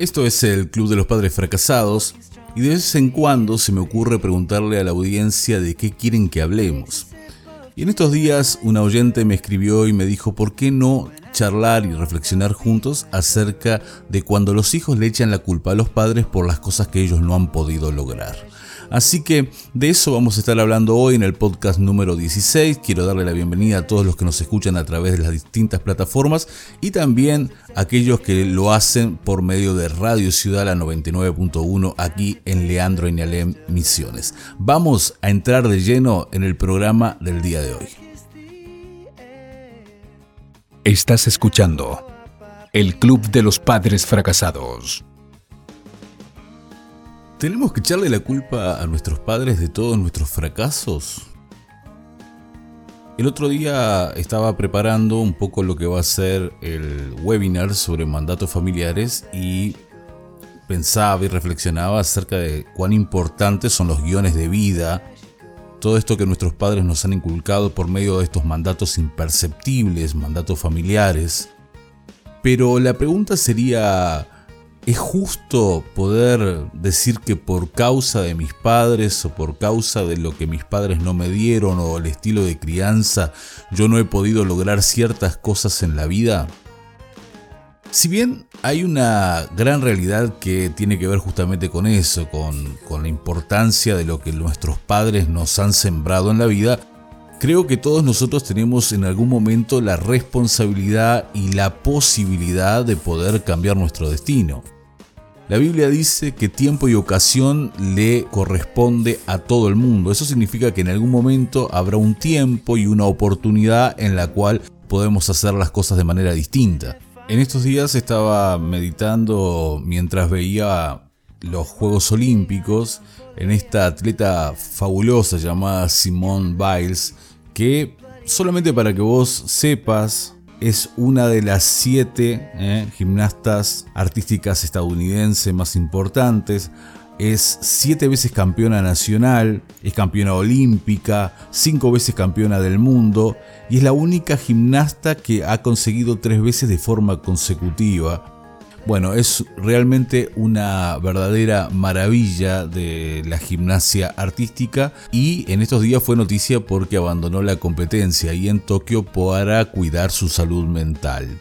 Esto es el Club de los Padres Fracasados y de vez en cuando se me ocurre preguntarle a la audiencia de qué quieren que hablemos. Y en estos días una oyente me escribió y me dijo por qué no charlar y reflexionar juntos acerca de cuando los hijos le echan la culpa a los padres por las cosas que ellos no han podido lograr. Así que de eso vamos a estar hablando hoy en el podcast número 16. Quiero darle la bienvenida a todos los que nos escuchan a través de las distintas plataformas y también a aquellos que lo hacen por medio de Radio Ciudad la 99.1 aquí en Leandro y Nialem Misiones. Vamos a entrar de lleno en el programa del día de hoy. Estás escuchando el Club de los Padres Fracasados. ¿Tenemos que echarle la culpa a nuestros padres de todos nuestros fracasos? El otro día estaba preparando un poco lo que va a ser el webinar sobre mandatos familiares y pensaba y reflexionaba acerca de cuán importantes son los guiones de vida, todo esto que nuestros padres nos han inculcado por medio de estos mandatos imperceptibles, mandatos familiares. Pero la pregunta sería, ¿Es justo poder decir que por causa de mis padres o por causa de lo que mis padres no me dieron o el estilo de crianza yo no he podido lograr ciertas cosas en la vida? Si bien hay una gran realidad que tiene que ver justamente con eso, con, la importancia de lo que nuestros padres nos han sembrado en la vida, Creo que todos nosotros tenemos en algún momento la responsabilidad y la posibilidad de poder cambiar nuestro destino. La Biblia dice que tiempo y ocasión le corresponde a todo el mundo. Eso significa que en algún momento habrá un tiempo y una oportunidad en la cual podemos hacer las cosas de manera distinta. En estos días estaba meditando mientras veía los Juegos Olímpicos en esta atleta fabulosa llamada Simone Biles que solamente para que vos sepas, es una de las siete eh, gimnastas artísticas estadounidenses más importantes. Es siete veces campeona nacional, es campeona olímpica, cinco veces campeona del mundo y es la única gimnasta que ha conseguido tres veces de forma consecutiva bueno, es realmente una verdadera maravilla de la gimnasia artística y en estos días fue noticia porque abandonó la competencia ahí en Tokio para cuidar su salud mental.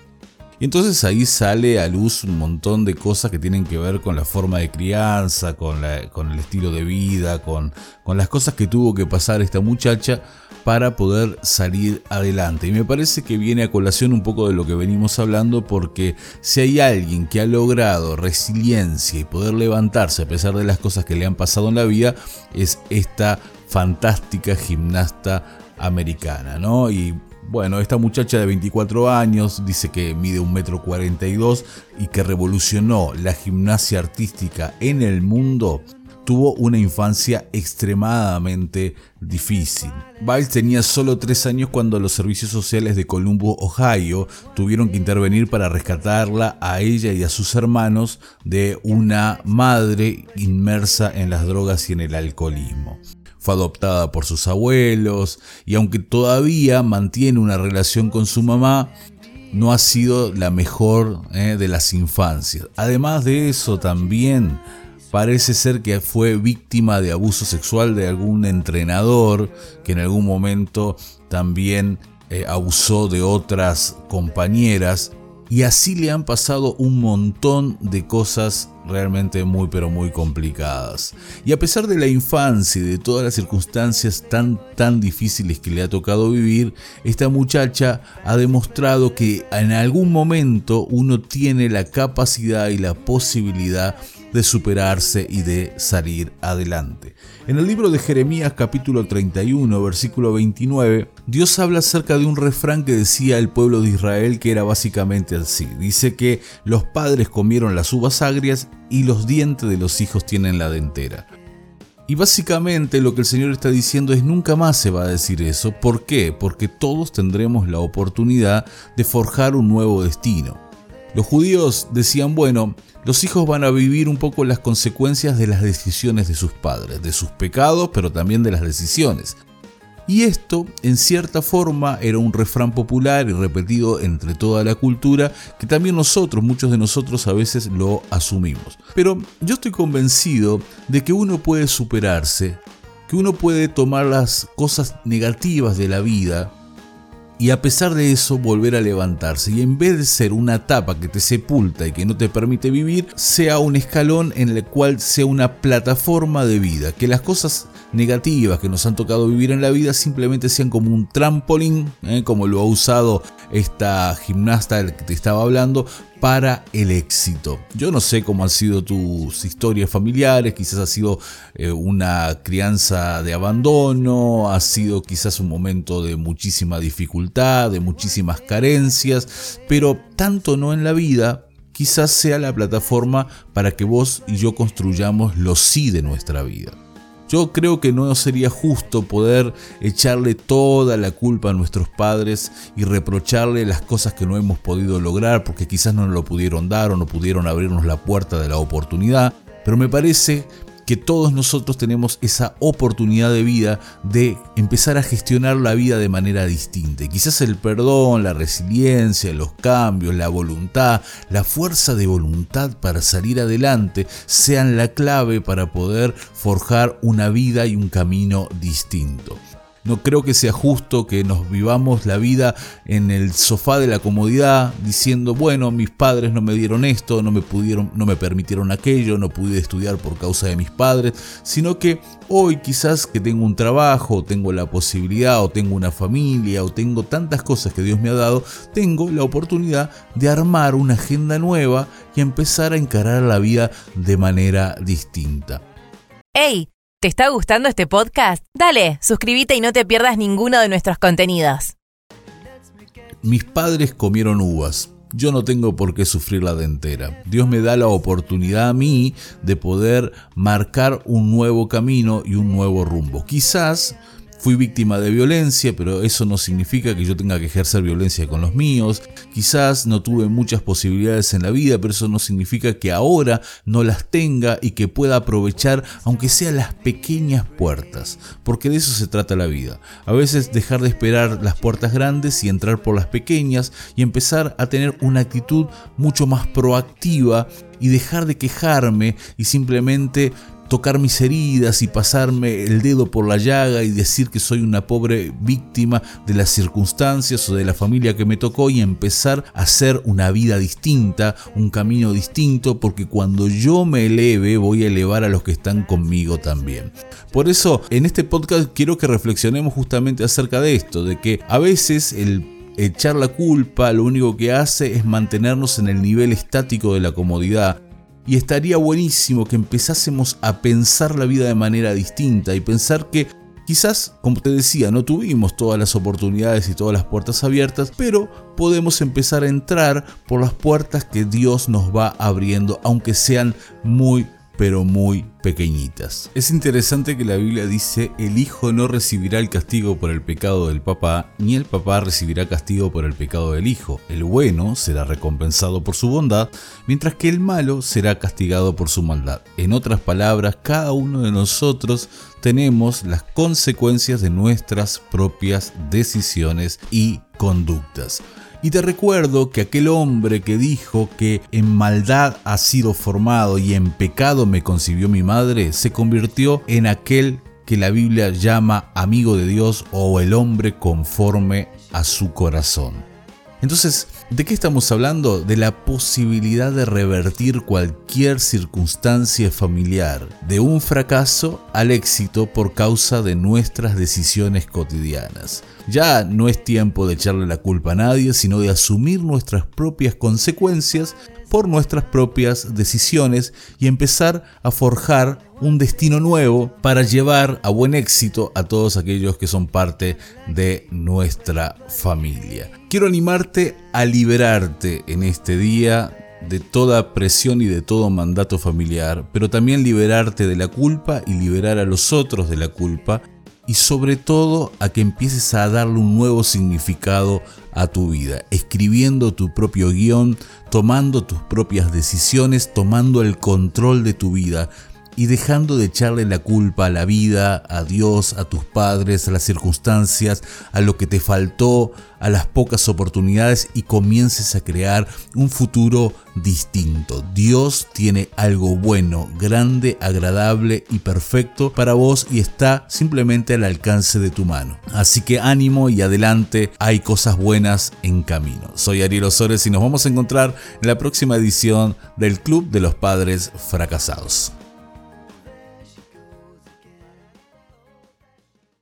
Y entonces ahí sale a luz un montón de cosas que tienen que ver con la forma de crianza, con, con el estilo de vida, con, con las cosas que tuvo que pasar esta muchacha para poder salir adelante. Y me parece que viene a colación un poco de lo que venimos hablando porque si hay alguien que ha logrado resiliencia y poder levantarse a pesar de las cosas que le han pasado en la vida, es esta fantástica gimnasta americana, ¿no? Y bueno, esta muchacha de 24 años dice que mide un metro 42 y que revolucionó la gimnasia artística en el mundo tuvo una infancia extremadamente difícil. Biles tenía solo tres años cuando los servicios sociales de Columbus, Ohio, tuvieron que intervenir para rescatarla a ella y a sus hermanos de una madre inmersa en las drogas y en el alcoholismo fue adoptada por sus abuelos y aunque todavía mantiene una relación con su mamá, no ha sido la mejor eh, de las infancias. Además de eso también parece ser que fue víctima de abuso sexual de algún entrenador que en algún momento también eh, abusó de otras compañeras y así le han pasado un montón de cosas realmente muy pero muy complicadas. Y a pesar de la infancia y de todas las circunstancias tan tan difíciles que le ha tocado vivir, esta muchacha ha demostrado que en algún momento uno tiene la capacidad y la posibilidad de superarse y de salir adelante. En el libro de Jeremías capítulo 31 versículo 29, Dios habla acerca de un refrán que decía el pueblo de Israel que era básicamente así. Dice que los padres comieron las uvas agrias y los dientes de los hijos tienen la dentera. Y básicamente lo que el Señor está diciendo es nunca más se va a decir eso. ¿Por qué? Porque todos tendremos la oportunidad de forjar un nuevo destino. Los judíos decían, bueno, los hijos van a vivir un poco las consecuencias de las decisiones de sus padres, de sus pecados, pero también de las decisiones. Y esto, en cierta forma, era un refrán popular y repetido entre toda la cultura que también nosotros, muchos de nosotros a veces lo asumimos. Pero yo estoy convencido de que uno puede superarse, que uno puede tomar las cosas negativas de la vida y a pesar de eso volver a levantarse y en vez de ser una tapa que te sepulta y que no te permite vivir, sea un escalón en el cual sea una plataforma de vida, que las cosas negativas que nos han tocado vivir en la vida simplemente sean como un trampolín, ¿eh? como lo ha usado esta gimnasta del que te estaba hablando, para el éxito. Yo no sé cómo han sido tus historias familiares, quizás ha sido eh, una crianza de abandono, ha sido quizás un momento de muchísima dificultad, de muchísimas carencias, pero tanto no en la vida, quizás sea la plataforma para que vos y yo construyamos lo sí de nuestra vida. Yo creo que no sería justo poder echarle toda la culpa a nuestros padres y reprocharle las cosas que no hemos podido lograr porque quizás no lo pudieron dar o no pudieron abrirnos la puerta de la oportunidad. Pero me parece que todos nosotros tenemos esa oportunidad de vida de empezar a gestionar la vida de manera distinta. quizás el perdón, la resiliencia, los cambios, la voluntad, la fuerza de voluntad para salir adelante sean la clave para poder forjar una vida y un camino distinto. No creo que sea justo que nos vivamos la vida en el sofá de la comodidad diciendo, bueno, mis padres no me dieron esto, no me pudieron, no me permitieron aquello, no pude estudiar por causa de mis padres, sino que hoy quizás que tengo un trabajo, tengo la posibilidad o tengo una familia o tengo tantas cosas que Dios me ha dado, tengo la oportunidad de armar una agenda nueva y empezar a encarar la vida de manera distinta. ¡Hey! ¿Te está gustando este podcast? Dale, suscríbete y no te pierdas ninguno de nuestros contenidos. Mis padres comieron uvas. Yo no tengo por qué sufrir la dentera. Dios me da la oportunidad a mí de poder marcar un nuevo camino y un nuevo rumbo. Quizás Fui víctima de violencia, pero eso no significa que yo tenga que ejercer violencia con los míos. Quizás no tuve muchas posibilidades en la vida, pero eso no significa que ahora no las tenga y que pueda aprovechar, aunque sean las pequeñas puertas, porque de eso se trata la vida. A veces dejar de esperar las puertas grandes y entrar por las pequeñas y empezar a tener una actitud mucho más proactiva y dejar de quejarme y simplemente tocar mis heridas y pasarme el dedo por la llaga y decir que soy una pobre víctima de las circunstancias o de la familia que me tocó y empezar a hacer una vida distinta, un camino distinto, porque cuando yo me eleve voy a elevar a los que están conmigo también. Por eso en este podcast quiero que reflexionemos justamente acerca de esto, de que a veces el echar la culpa lo único que hace es mantenernos en el nivel estático de la comodidad y estaría buenísimo que empezásemos a pensar la vida de manera distinta y pensar que Quizás, como te decía, no tuvimos todas las oportunidades y todas las puertas abiertas, pero podemos empezar a entrar por las puertas que Dios nos va abriendo, aunque sean muy pero muy pequeñitas. Es interesante que la Biblia dice, el hijo no recibirá el castigo por el pecado del papá, ni el papá recibirá castigo por el pecado del hijo. El bueno será recompensado por su bondad, mientras que el malo será castigado por su maldad. En otras palabras, cada uno de nosotros tenemos las consecuencias de nuestras propias decisiones y conductas. Y te recuerdo que aquel hombre que dijo que en maldad ha sido formado y en pecado me concibió mi madre, se convirtió en aquel que la Biblia llama amigo de Dios o el hombre conforme a su corazón. Entonces, ¿de qué estamos hablando? De la posibilidad de revertir cualquier circunstancia familiar, de un fracaso al éxito por causa de nuestras decisiones cotidianas. Ya no es tiempo de echarle la culpa a nadie, sino de asumir nuestras propias consecuencias por nuestras propias decisiones y empezar a forjar un destino nuevo para llevar a buen éxito a todos aquellos que son parte de nuestra familia. Quiero animarte a liberarte en este día de toda presión y de todo mandato familiar, pero también liberarte de la culpa y liberar a los otros de la culpa y sobre todo a que empieces a darle un nuevo significado a tu vida, escribiendo tu propio guion, tomando tus propias decisiones, tomando el control de tu vida, y dejando de echarle la culpa a la vida, a Dios, a tus padres, a las circunstancias, a lo que te faltó, a las pocas oportunidades y comiences a crear un futuro distinto. Dios tiene algo bueno, grande, agradable y perfecto para vos y está simplemente al alcance de tu mano. Así que ánimo y adelante, hay cosas buenas en camino. Soy Ariel Osores y nos vamos a encontrar en la próxima edición del Club de los Padres Fracasados.